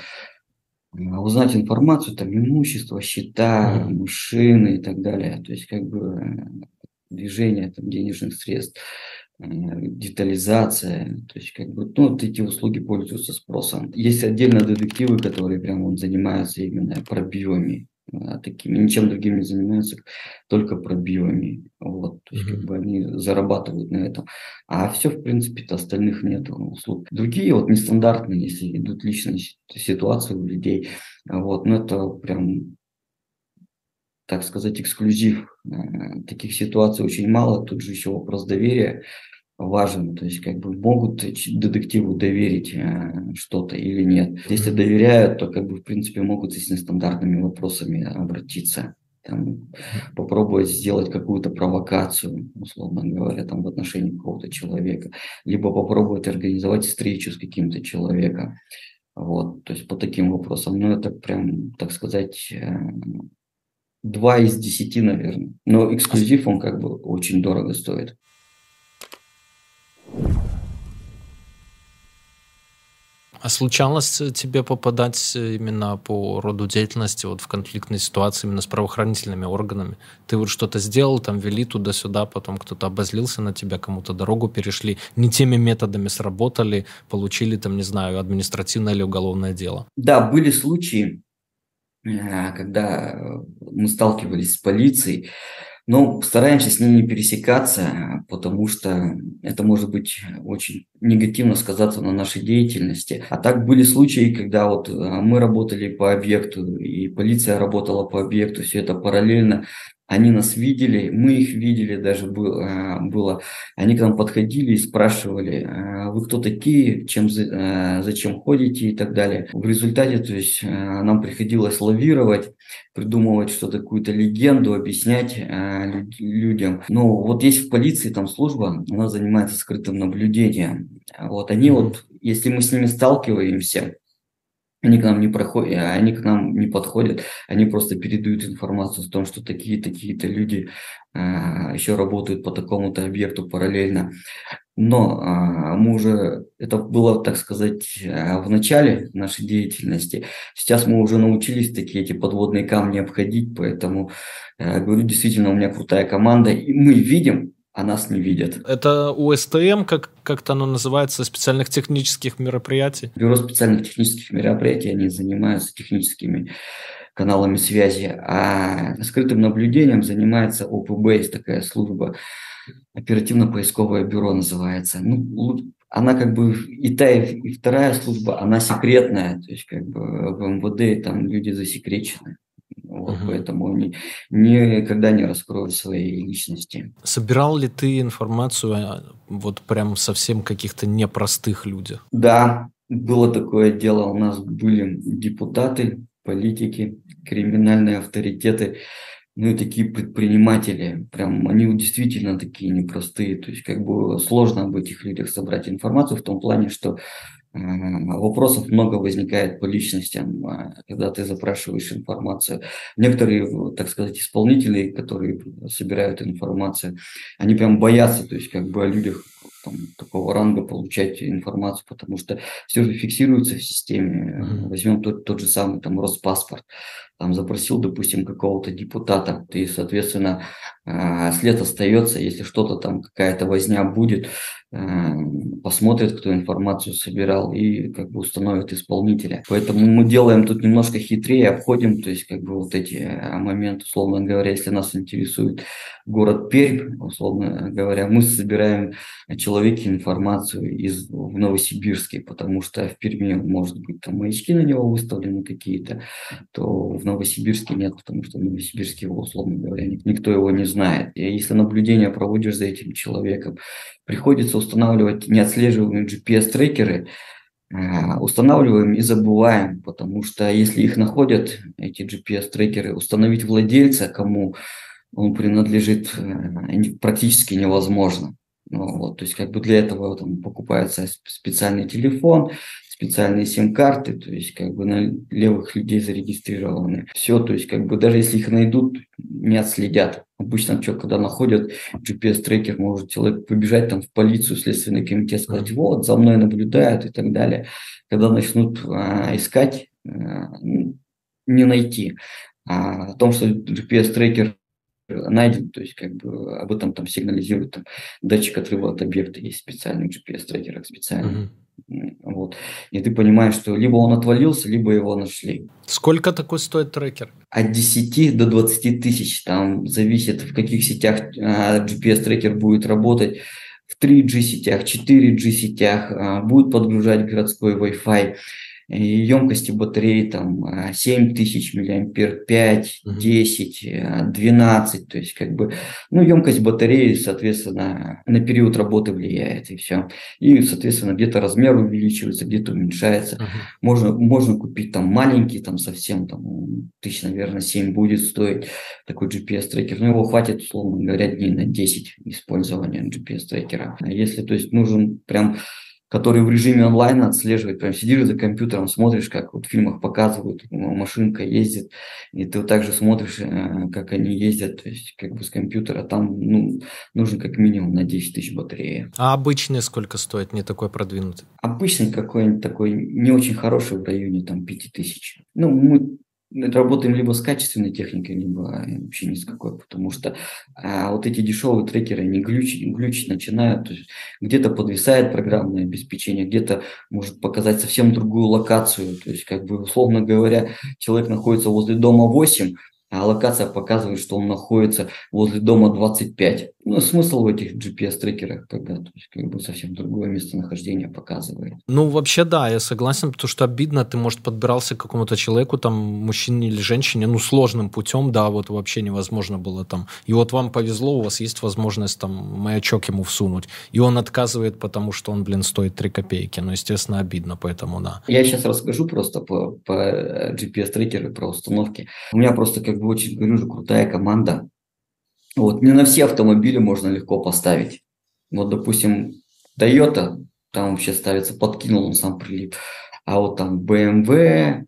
А, узнать информацию, там имущество, счета, mm. машины и так далее. То есть как бы э, движение там, денежных средств. Э, детализация, то есть как бы, ну, вот эти услуги пользуются спросом. Есть отдельно детективы, которые прям вот занимаются именно пробивами, а такими, ничем другим не занимаются, только пробивами. Вот, то есть, mm-hmm. как бы они зарабатывают на этом. А все, в принципе-то, остальных нет услуг. Другие вот нестандартные, если идут личные ситуации у людей, вот, ну, это прям так сказать, эксклюзив. Э, таких ситуаций очень мало. Тут же еще вопрос доверия важен. То есть, как бы могут детективу доверить э, что-то или нет. Если доверяют, то, как бы, в принципе, могут и с нестандартными вопросами обратиться. Там, попробовать сделать какую-то провокацию, условно говоря, там, в отношении какого-то человека, либо попробовать организовать встречу с каким-то человеком. Вот, то есть по таким вопросам. Ну, это прям, так сказать, э, два из десяти, наверное. Но эксклюзив, он как бы очень дорого стоит. А случалось тебе попадать именно по роду деятельности вот в конфликтной ситуации именно с правоохранительными органами? Ты вот что-то сделал, там вели туда-сюда, потом кто-то обозлился на тебя, кому-то дорогу перешли, не теми методами сработали, получили там, не знаю, административное или уголовное дело? Да, были случаи, э, когда мы сталкивались с полицией, но стараемся с ними не пересекаться, потому что это может быть очень негативно сказаться на нашей деятельности. А так были случаи, когда вот э, мы работали по объекту, и полиция работала по объекту, все это параллельно. Они нас видели, мы их видели, даже было. было. Они к нам подходили и спрашивали, «А вы кто такие, чем, э, зачем ходите и так далее. В результате, то есть, нам приходилось лавировать, придумывать что-то, какую-то легенду, объяснять людям. Ну, вот есть в полиции там служба, она занимается скрытым наблюдением. Вот они вот, если мы с ними сталкиваемся, они к нам не проходят, они к нам не подходят, они просто передают информацию о том, что такие-такие-то люди э, еще работают по такому-то объекту параллельно. Но э, мы уже, это было, так сказать, э, в начале нашей деятельности. Сейчас мы уже научились такие эти подводные камни обходить, поэтому, э, говорю, действительно, у меня крутая команда, и мы видим, а нас не видят. Это УСТМ, как, как-то оно называется, специальных технических мероприятий? Бюро специальных технических мероприятий, они занимаются техническими каналами связи, а скрытым наблюдением занимается ОПБ, есть такая служба, оперативно-поисковое бюро называется. Ну, она как бы и та, и вторая служба, она секретная, то есть как бы в МВД там люди засекречены. Вот, угу. Поэтому они никогда не раскроют свои личности. Собирал ли ты информацию вот прям совсем каких-то непростых людях? Да, было такое дело. У нас были депутаты, политики, криминальные авторитеты, ну и такие предприниматели. Прям они действительно такие непростые. То есть как бы сложно об этих людях собрать информацию в том плане, что Вопросов много возникает по личностям, а, когда ты запрашиваешь информацию. Некоторые, так сказать, исполнители, которые собирают информацию, они прям боятся, то есть как бы о людях там, такого ранга получать информацию, потому что все же фиксируется в системе. Mm-hmm. Возьмем тот, тот же самый там Роспаспорт. Там запросил, допустим, какого-то депутата, и, соответственно, а, след остается, если что-то там, какая-то возня будет, Эм, посмотрит, кто информацию собирал и как бы установит исполнителя. Поэтому мы делаем тут немножко хитрее, обходим, то есть как бы вот эти э, моменты, условно говоря, если нас интересует город Пермь, условно говоря, мы собираем человеке информацию из, в Новосибирске, потому что в Перми может быть там маячки на него выставлены какие-то, то в Новосибирске нет, потому что в Новосибирске его, условно говоря, никто его не знает. И если наблюдение проводишь за этим человеком, приходится устанавливать неотслеживаемые GPS-трекеры, э, устанавливаем и забываем, потому что если их находят, эти GPS-трекеры, установить владельца, кому он принадлежит, э, практически невозможно. Ну, вот, то есть как бы для этого там, покупается специальный телефон, специальные сим-карты, то есть как бы на левых людей зарегистрированы. Все, то есть как бы даже если их найдут, не отследят. Обычно что, когда находят GPS-трекер, может человек побежать там в полицию, следственный комитет, сказать, вот, за мной наблюдают и так далее. Когда начнут а, искать, а, не найти. А о том, что GPS-трекер найден, то есть как бы об этом там сигнализирует там, датчик отрыва от объекта, есть специальный GPS-трекер, специальный. Uh-huh. Вот. И ты понимаешь, что либо он отвалился, либо его нашли. Сколько такой стоит трекер? От 10 до 20 тысяч. Там зависит, в каких сетях а, GPS-трекер будет работать. В 3G сетях, 4G сетях а, будет подгружать городской Wi-Fi емкости батареи там 7 тысяч миллиампер, 5, 10, 12, то есть как бы, ну, емкость батареи, соответственно, на период работы влияет и все. И, соответственно, где-то размер увеличивается, где-то уменьшается. Uh-huh. Можно, можно купить там маленький, там совсем, там, тысяч, наверное, 7 будет стоить такой GPS-трекер, но его хватит, условно говоря, дней на 10 использования GPS-трекера. Если, то есть, нужен прям который в режиме онлайн отслеживает, прям сидишь за компьютером, смотришь, как вот в фильмах показывают, машинка ездит, и ты вот также смотришь, э, как они ездят, то есть как бы с компьютера, там ну, нужно как минимум на 10 тысяч батареи. А обычный сколько стоит, не такой продвинутый? Обычный какой-нибудь такой не очень хороший в районе там 5 тысяч. Ну, мы работаем либо с качественной техникой, либо вообще ни с какой, потому что а, вот эти дешевые трекеры, они глючить, глючить начинают, где-то подвисает программное обеспечение, где-то может показать совсем другую локацию, то есть как бы условно говоря, человек находится возле дома 8, а локация показывает, что он находится возле дома 25. Ну, смысл в этих GPS-трекерах, когда то есть, как бы совсем другое местонахождение показывает. Ну, вообще, да, я согласен, потому что обидно, ты, может, подбирался к какому-то человеку, там, мужчине или женщине, ну, сложным путем, да, вот вообще невозможно было там. И вот вам повезло, у вас есть возможность там маячок ему всунуть. И он отказывает, потому что он, блин, стоит 3 копейки. Ну, естественно, обидно, поэтому да. Я сейчас расскажу просто по, по GPS-трекеру, про установки. У меня просто как бы очень, говорю же, крутая команда. Вот, не на все автомобили можно легко поставить. Вот, допустим, Toyota, там вообще ставится, подкинул он сам прилип. А вот там BMW,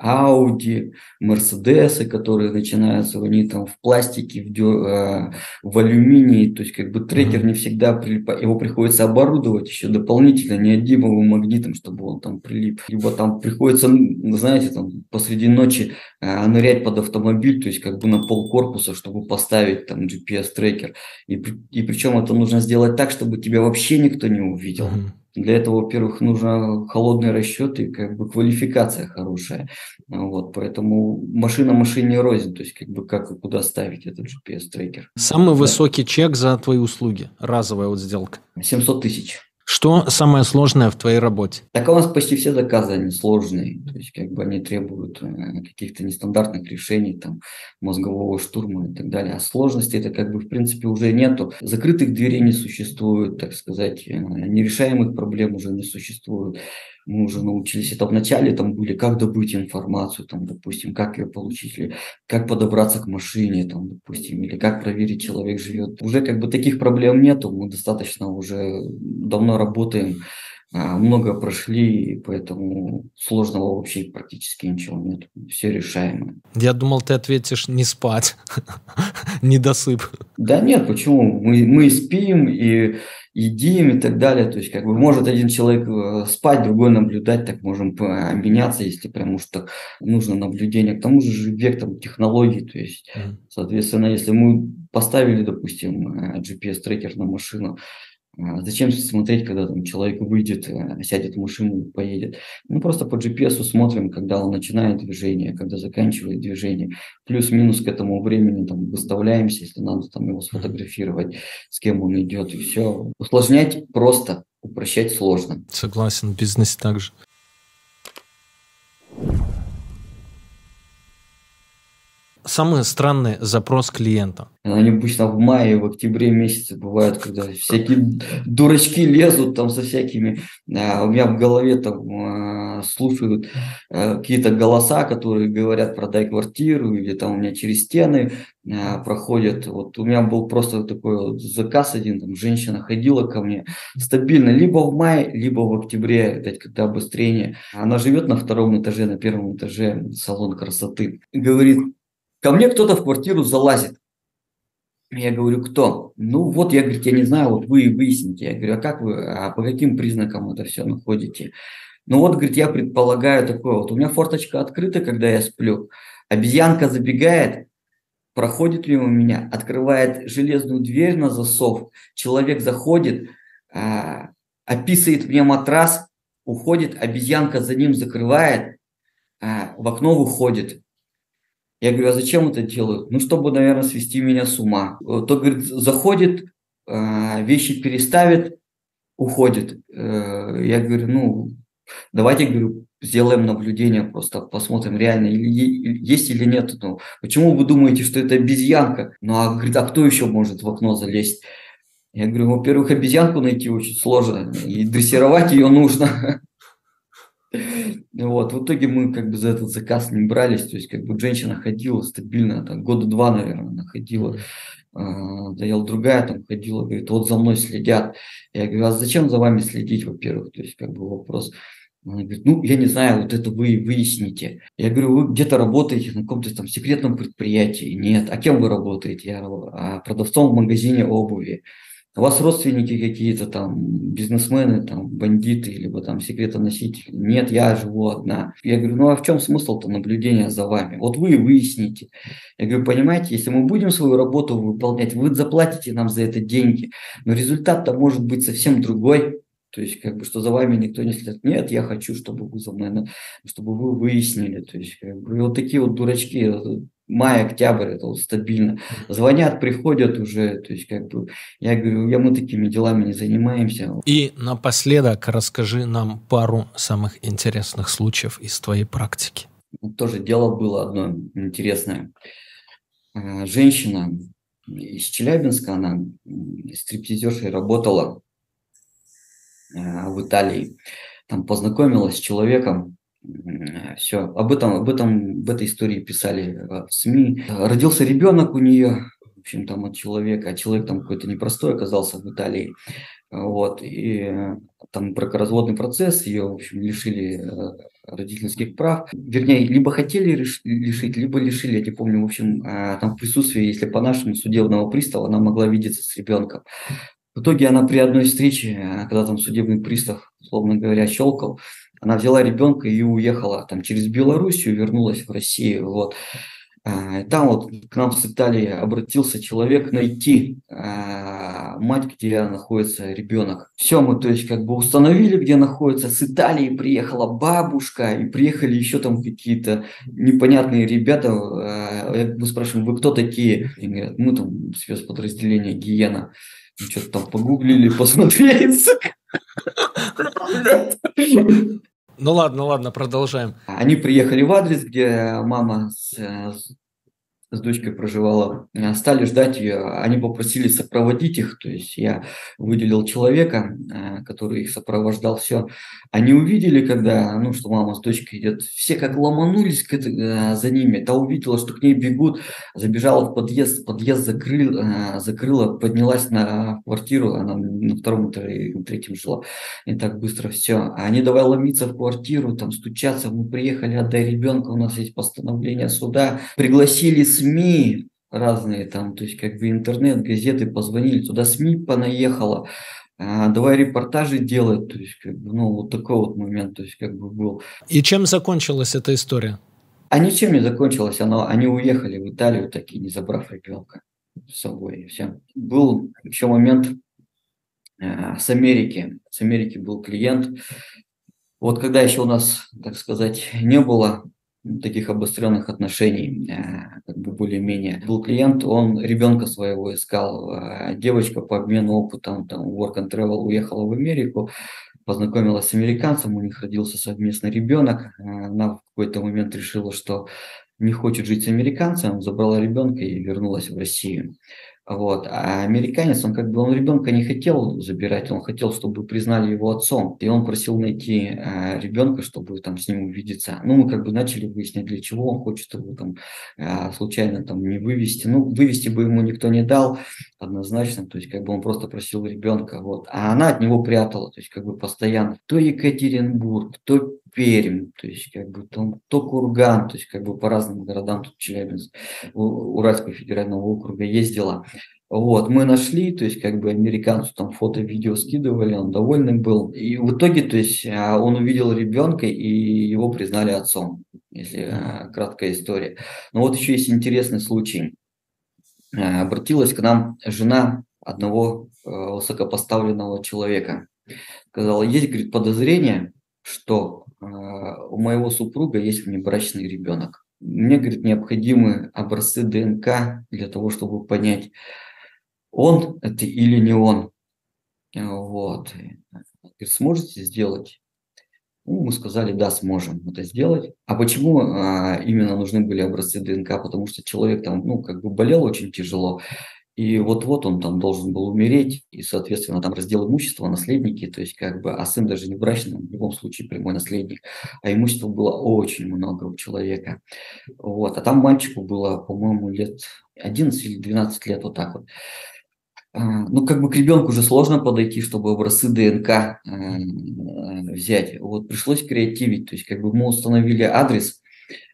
Audi, Мерседесы, которые начинаются, они там в пластике, в, дё, э, в алюминии, то есть как бы трекер не всегда прилипает, его приходится оборудовать еще дополнительно неодимовым магнитом, чтобы он там прилип. Либо там приходится, знаете, там посреди ночи э, нырять под автомобиль, то есть как бы на пол корпуса, чтобы поставить там GPS-трекер. И, и причем это нужно сделать так, чтобы тебя вообще никто не увидел. Mm-hmm. Для этого, во-первых, нужно холодный расчет и как бы квалификация хорошая. Вот, поэтому машина машине рознь, то есть как бы как и куда ставить этот GPS-трекер. Самый да. высокий чек за твои услуги, разовая вот сделка? 700 тысяч. Что самое сложное в твоей работе? Так у нас почти все заказы, они сложные. То есть, как бы они требуют э, каких-то нестандартных решений, там, мозгового штурма и так далее. А сложности это как бы в принципе уже нету. Закрытых дверей не существует, так сказать, э, нерешаемых проблем уже не существует мы уже научились. Это вначале там были, как добыть информацию, там, допустим, как ее получить, или как подобраться к машине, там, допустим, или как проверить, человек живет. Уже как бы таких проблем нету, мы достаточно уже давно работаем, много прошли, поэтому сложного вообще практически ничего нет. Все решаемо. Я думал, ты ответишь не спать, [laughs] не досып. Да нет, почему? Мы, мы спим и едим и так далее. То есть, как бы, может один человек э, спать, другой наблюдать, так можем обменяться, если прям что нужно наблюдение. К тому же же вектор технологий, то есть, соответственно, если мы поставили, допустим, э, GPS-трекер на машину, а зачем смотреть, когда там человек выйдет, э, сядет в машину и поедет? Ну, просто по GPS смотрим, когда он начинает движение, когда заканчивает движение. Плюс-минус к этому времени там выставляемся, если надо там его сфотографировать, с кем он идет, и все. Усложнять просто, упрощать сложно. Согласен, в бизнесе также. Самый странный запрос клиента? Они обычно в мае, в октябре месяце бывают, когда всякие дурачки лезут там со всякими. А, у меня в голове там а, слушают а, какие-то голоса, которые говорят продай квартиру, или там у меня через стены проходят. Вот у меня был просто такой вот заказ один, там женщина ходила ко мне стабильно, либо в мае, либо в октябре, когда обострение. Она живет на втором этаже, на первом этаже салон красоты. Говорит, Ко мне кто-то в квартиру залазит. Я говорю, кто? Ну вот, я, говорю, я не знаю, вот вы выясните. Я говорю, а как вы, а по каким признакам это все находите? Ну вот, говорит, я предполагаю такое, вот у меня форточка открыта, когда я сплю. Обезьянка забегает, проходит мимо меня, открывает железную дверь на засов, человек заходит, а, описывает мне матрас, уходит, обезьянка за ним закрывает, а, в окно выходит. Я говорю, а зачем это делают? Ну, чтобы, наверное, свести меня с ума. То, говорит, заходит, а, вещи переставит, уходит. Э, я говорю, ну, давайте, говорю, сделаем наблюдение, просто посмотрим, реально есть или нет. Ну, почему вы думаете, что это обезьянка? Ну, а, говорит, а кто еще может в окно залезть? Я говорю, во-первых, обезьянку найти очень сложно, и дрессировать ее нужно. Вот, в итоге мы как бы за этот заказ не брались, то есть как бы женщина ходила стабильно, там, года два, наверное, она ходила, доел другая, там ходила, говорит, вот за мной следят. Я говорю, а зачем за вами следить, во-первых? То есть, как бы вопрос. Она говорит, ну, я не знаю, вот это вы выясните. Я говорю, вы где-то работаете на каком-то там секретном предприятии? Нет. А кем вы работаете? Я говорю, а продавцом в магазине обуви. У вас родственники какие-то там, бизнесмены, там, бандиты, либо там секретоносители? Нет, я живу одна. Я говорю, ну а в чем смысл-то наблюдения за вами? Вот вы выясните. Я говорю, понимаете, если мы будем свою работу выполнять, вы заплатите нам за это деньги, но результат-то может быть совсем другой. То есть, как бы, что за вами никто не следит. Нет, я хочу, чтобы вы за мной, чтобы вы выяснили. То есть, как бы, вот такие вот дурачки, э, май, октябрь, это вот стабильно. Звонят, приходят уже, то есть, как бы, я говорю, я мы такими делами не занимаемся. И напоследок расскажи нам пару самых интересных случаев из твоей практики. Тоже дело было одно интересное. Э, женщина из Челябинска, она стриптизершей работала Э, в Италии. Там познакомилась с человеком, все. Об этом, об этом, в этой истории писали э, в СМИ. Родился ребенок у нее, в общем, там от человека, а человек там какой-то непростой оказался в Италии. Вот, и э, там бракоразводный процесс, ее, в общем, лишили родительских прав. Вернее, либо хотели лишить, либо лишили, я не помню, в общем, там в присутствии, если по нашему судебного пристава, она могла видеться с ребенком. В итоге она при одной встрече, э, когда там судебный пристав, условно говоря, щелкал, она взяла ребенка и уехала там через Белоруссию, вернулась в Россию. Вот. А, там вот к нам с Италии обратился человек найти а, мать, где находится ребенок. Все, мы то есть как бы установили, где находится. С Италии приехала бабушка и приехали еще там какие-то непонятные ребята. А, мы спрашиваем, вы кто такие? И говорят, мы там спецподразделение Гиена что-то там погуглили, [laughs] посмотрели. Ну ладно, ладно, продолжаем. Они приехали в адрес, где мама с, с дочкой проживала, э, стали ждать ее, они попросили сопроводить их, то есть я выделил человека, э, который их сопровождал, все. Они увидели, когда, ну, что мама с дочкой идет, все как ломанулись э, за ними, та увидела, что к ней бегут, забежала в подъезд, подъезд закрыл, закрыла, поднялась на квартиру, она на втором этаже, на третьем жила, не так быстро все. Они давай ломиться в квартиру, там стучаться, мы приехали, отдай ребенка, у нас есть постановление суда, пригласили СМИ разные там, то есть как бы интернет, газеты позвонили, туда СМИ понаехало, а, давай репортажи делать, то есть как бы, ну вот такой вот момент, то есть как бы был. И чем закончилась эта история? А ничем не закончилось, оно, они уехали в Италию, так и не забрав ребенка с собой, и все. Был еще момент э, с Америки, с Америки был клиент, вот когда еще у нас, так сказать, не было таких обостренных отношений, э, как бы более-менее. Был клиент, он ребенка своего искал, э, девочка по обмену опытом, там, work and travel уехала в Америку, познакомилась с американцем, у них родился совместный ребенок, э, она в какой-то момент решила, что не хочет жить с американцем, забрала ребенка и вернулась в Россию. Вот. А американец, он как бы, он ребенка не хотел забирать, он хотел, чтобы признали его отцом. И он просил найти э, ребенка, чтобы там с ним увидеться. Ну, мы как бы начали выяснять, для чего он хочет его там э, случайно там не вывести. Ну, вывести бы ему никто не дал однозначно, то есть как бы он просто просил ребенка, вот. А она от него прятала, то есть как бы постоянно. То Екатеринбург, то Пермь, то есть как бы там, то Курган, то есть как бы по разным городам, тут Челябинск, Уральского федерального округа ездила. Вот, мы нашли, то есть как бы американцу там фото, видео скидывали, он довольный был. И в итоге, то есть а, он увидел ребенка и его признали отцом, если а, краткая история. Но вот еще есть интересный случай. А, обратилась к нам жена одного высокопоставленного человека. Сказала, есть, говорит, подозрение, что у моего супруга есть внебрачный ребенок. Мне, говорит, необходимы образцы ДНК для того, чтобы понять, он это или не он. Вот. Говорит, сможете сделать? Ну, мы сказали, да, сможем это сделать. А почему а, именно нужны были образцы ДНК? Потому что человек там, ну, как бы болел очень тяжело. И вот-вот он там должен был умереть, и, соответственно, там раздел имущества, наследники, то есть как бы, а сын даже не брачный, в любом случае прямой наследник, а имущества было очень много у человека. Вот, а там мальчику было, по-моему, лет 11 или 12 лет, вот так вот. А, ну, как бы к ребенку уже сложно подойти, чтобы образцы ДНК э, взять. Вот пришлось креативить, то есть как бы мы установили адрес,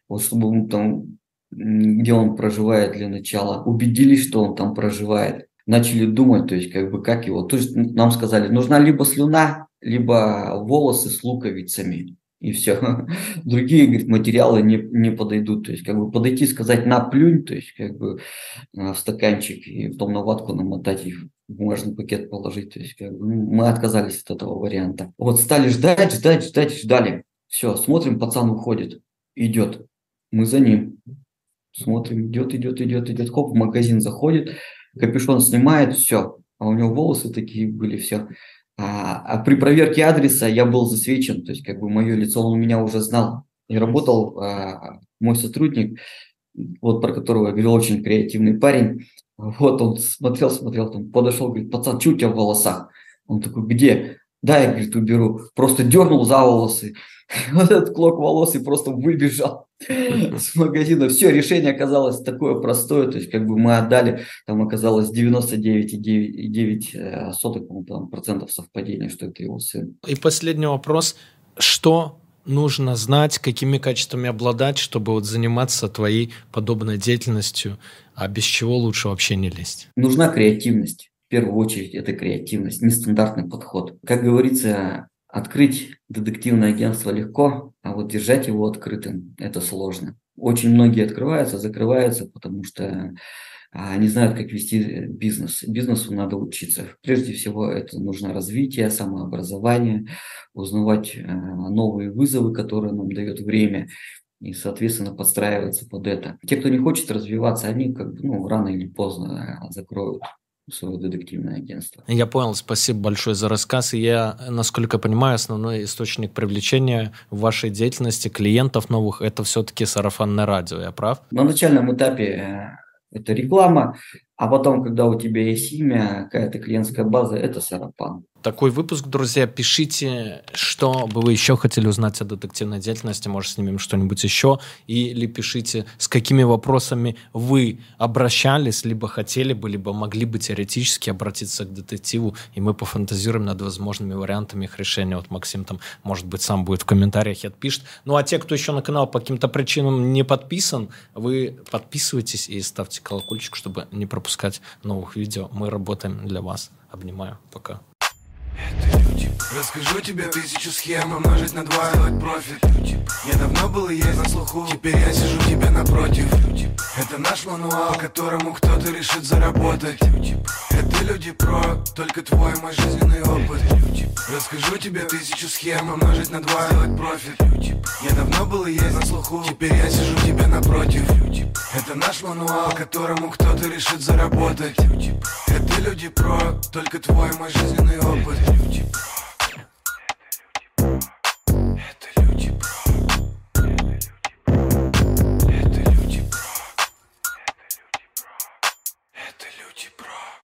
вот чтобы мы там, где он проживает для начала, убедились, что он там проживает, начали думать, то есть как бы как его, то есть нам сказали, нужна либо слюна, либо волосы с луковицами и все. [laughs] Другие, говорит, материалы не, не подойдут. То есть, как бы подойти, сказать на плюнь, то есть, как бы э, в стаканчик и потом на ватку намотать их бумажный пакет положить. То есть, как бы, ну, мы отказались от этого варианта. Вот стали ждать, ждать, ждать, ждали. Все, смотрим, пацан уходит, идет. Мы за ним. Смотрим, идет, идет, идет, идет. Хоп, в магазин заходит, капюшон снимает, все. А у него волосы такие были, все. А, а при проверке адреса я был засвечен, то есть как бы мое лицо он у меня уже знал. И работал а, мой сотрудник, вот про которого я говорил, очень креативный парень. Вот он смотрел, смотрел, там подошел, говорит, пацан, что у тебя в волосах? Он такой, где? Да, я, говорит, уберу. Просто дернул за волосы. [laughs] Вот этот клок волос и просто выбежал [laughs] с магазина. Все, решение оказалось такое простое. То есть, как бы мы отдали, там оказалось 99,9 э, сотых там, процентов совпадения, что это его сын. И последний вопрос. Что нужно знать, какими качествами обладать, чтобы вот заниматься твоей подобной деятельностью, а без чего лучше вообще не лезть? Нужна креативность в первую очередь это креативность, нестандартный подход. Как говорится, открыть детективное агентство легко, а вот держать его открытым – это сложно. Очень многие открываются, закрываются, потому что а, не знают, как вести бизнес. Бизнесу надо учиться. Прежде всего, это нужно развитие, самообразование, узнавать а, новые вызовы, которые нам дает время, и, соответственно, подстраиваться под это. Те, кто не хочет развиваться, они как бы, ну, рано или поздно а, закроют свое детективное агентство. Я понял, спасибо большое за рассказ. И я, насколько понимаю, основной источник привлечения в вашей деятельности клиентов новых – это все-таки сарафанное радио, я прав? На начальном этапе э, это реклама, а потом, когда у тебя есть имя, какая-то клиентская база, это сарафан такой выпуск, друзья. Пишите, что бы вы еще хотели узнать о детективной деятельности. Может, снимем что-нибудь еще. Или пишите, с какими вопросами вы обращались, либо хотели бы, либо могли бы теоретически обратиться к детективу, и мы пофантазируем над возможными вариантами их решения. Вот Максим там, может быть, сам будет в комментариях и отпишет. Ну, а те, кто еще на канал по каким-то причинам не подписан, вы подписывайтесь и ставьте колокольчик, чтобы не пропускать новых видео. Мы работаем для вас. Обнимаю. Пока. Это люди. Расскажу тебе тысячу схем Умножить на два, сделать профит. Я давно был и есть на слуху. Теперь я сижу тебе напротив. Это наш мануал, которому кто-то решит заработать. Это люди про Только твой мой жизненный опыт. Расскажу тебе тысячу схем Умножить на два, сделать профит. Я давно был и есть на слуху. Теперь я сижу тебе напротив. Это наш мануал, которому кто-то решит заработать. Это люди про Только твой мой жизненный опыт люди, бро. Это люди, бро.